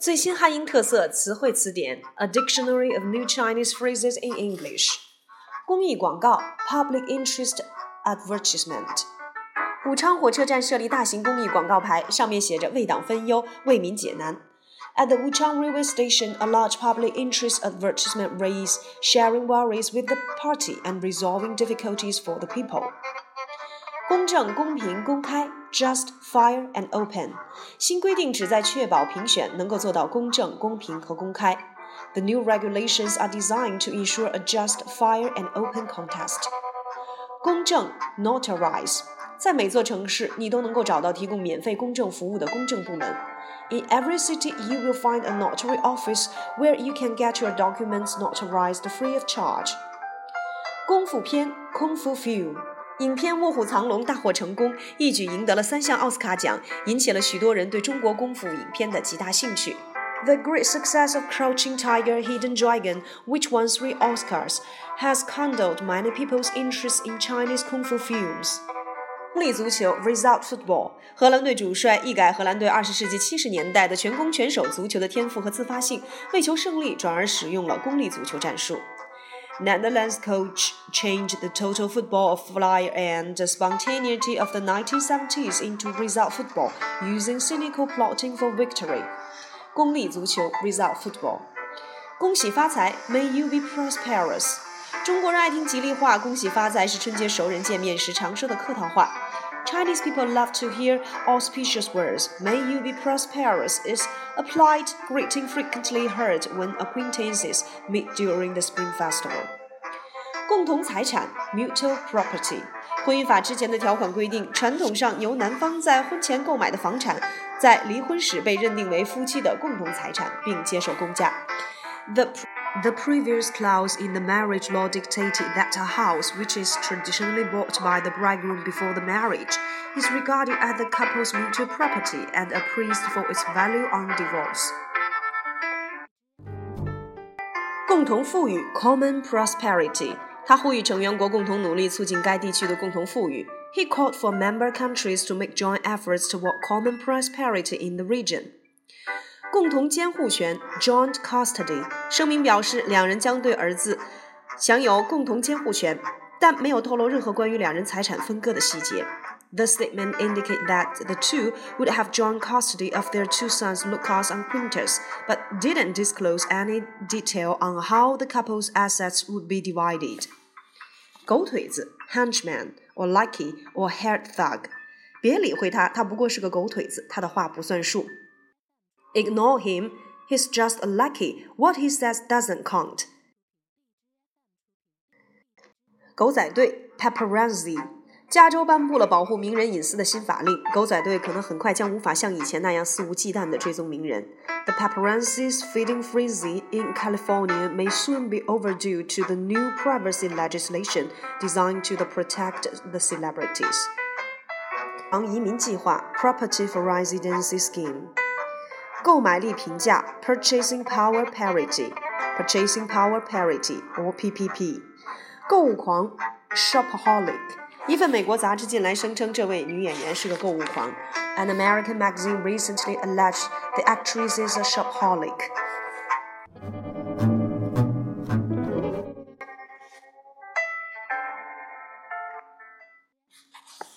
最新汉英特色词汇词典：A Dictionary of New Chinese Phrases in English。公益广告：Public Interest Advertisement。武昌火车站设立大型公益广告牌，上面写着“为党分忧，为民解难”。At the Wuchang railway station, a large public interest advertisement reads, sharing worries with the party and resolving difficulties for the people. 公正、公平、公开，just fair and open）。新规定旨在确保评选能够做到公正、公平和公开。The new regulations are designed to ensure a just, fair and open contest. 公正 every city, you will find a notary office where you can get your documents notarized free of charge. 功夫片 （Kung Fu Film）。影片《卧虎藏龙》大获成功，一举赢得了三项奥斯卡奖，引起了许多人对中国功夫影片的极大兴趣。The great success of Crouching Tiger, Hidden Dragon, which won three Oscars, has kindled many people's interest in Chinese kung fu films. 功利足球 （Result Football），荷兰队主帅一改荷兰队二十世纪七十年代的全攻全守足球的天赋和自发性，为求胜利，转而使用了功利足球战术。Netherlands coach changed the total football of flair and spontaneity of the 1970s into result football, using cynical plotting for victory. 功利足球 result football. 恭喜发财 May you be prosperous. 中国人爱听吉利话，恭喜发财是春节熟人见面时常说的客套话。 Chinese people love to hear auspicious words. May you be prosperous is a polite greeting frequently heard when acquaintances meet during the Spring Festival. 共同财产 mutual property。婚姻法之前的条款规定，传统上由男方在婚前购买的房产，在离婚时被认定为夫妻的共同财产，并接受公家。The the previous clause in the marriage law dictated that a house which is traditionally bought by the bridegroom before the marriage is regarded as the couple's mutual property and appraised for its value on divorce. 共同富裕 common prosperity，他呼吁成员国共同努力促进该地区的共同富裕。He called for member countries to make joint efforts toward common prosperity in the region. 共同监护权 （joint custody）。声明表示，两人将对儿子享有共同监护权，但没有透露任何关于两人财产分割的细节。The statement indicated that the two would have joint custody of their two sons, Lucas and Quintus, but didn't disclose any detail on how the couple's assets would be divided. 狗腿子 （henchman） or lackey or hired thug，别理会他，他不过是个狗腿子，他的话不算数。Ignore him. He's just lackey. What he says doesn't count. 狗仔队 （Paparazzi） paparazzi's feeding frenzy in California may soon be overdue to the new privacy legislation designed to protect the celebrities. 移民计划 （Property for Residency Scheme）。购买力平价 （Purchasing Power Parity），Purchasing Power Parity 或 PPP。购物狂 （Shopaholic）。一份美国杂志近来声称这位女演员是个购物狂。An American magazine recently alleged the actress is a shopaholic。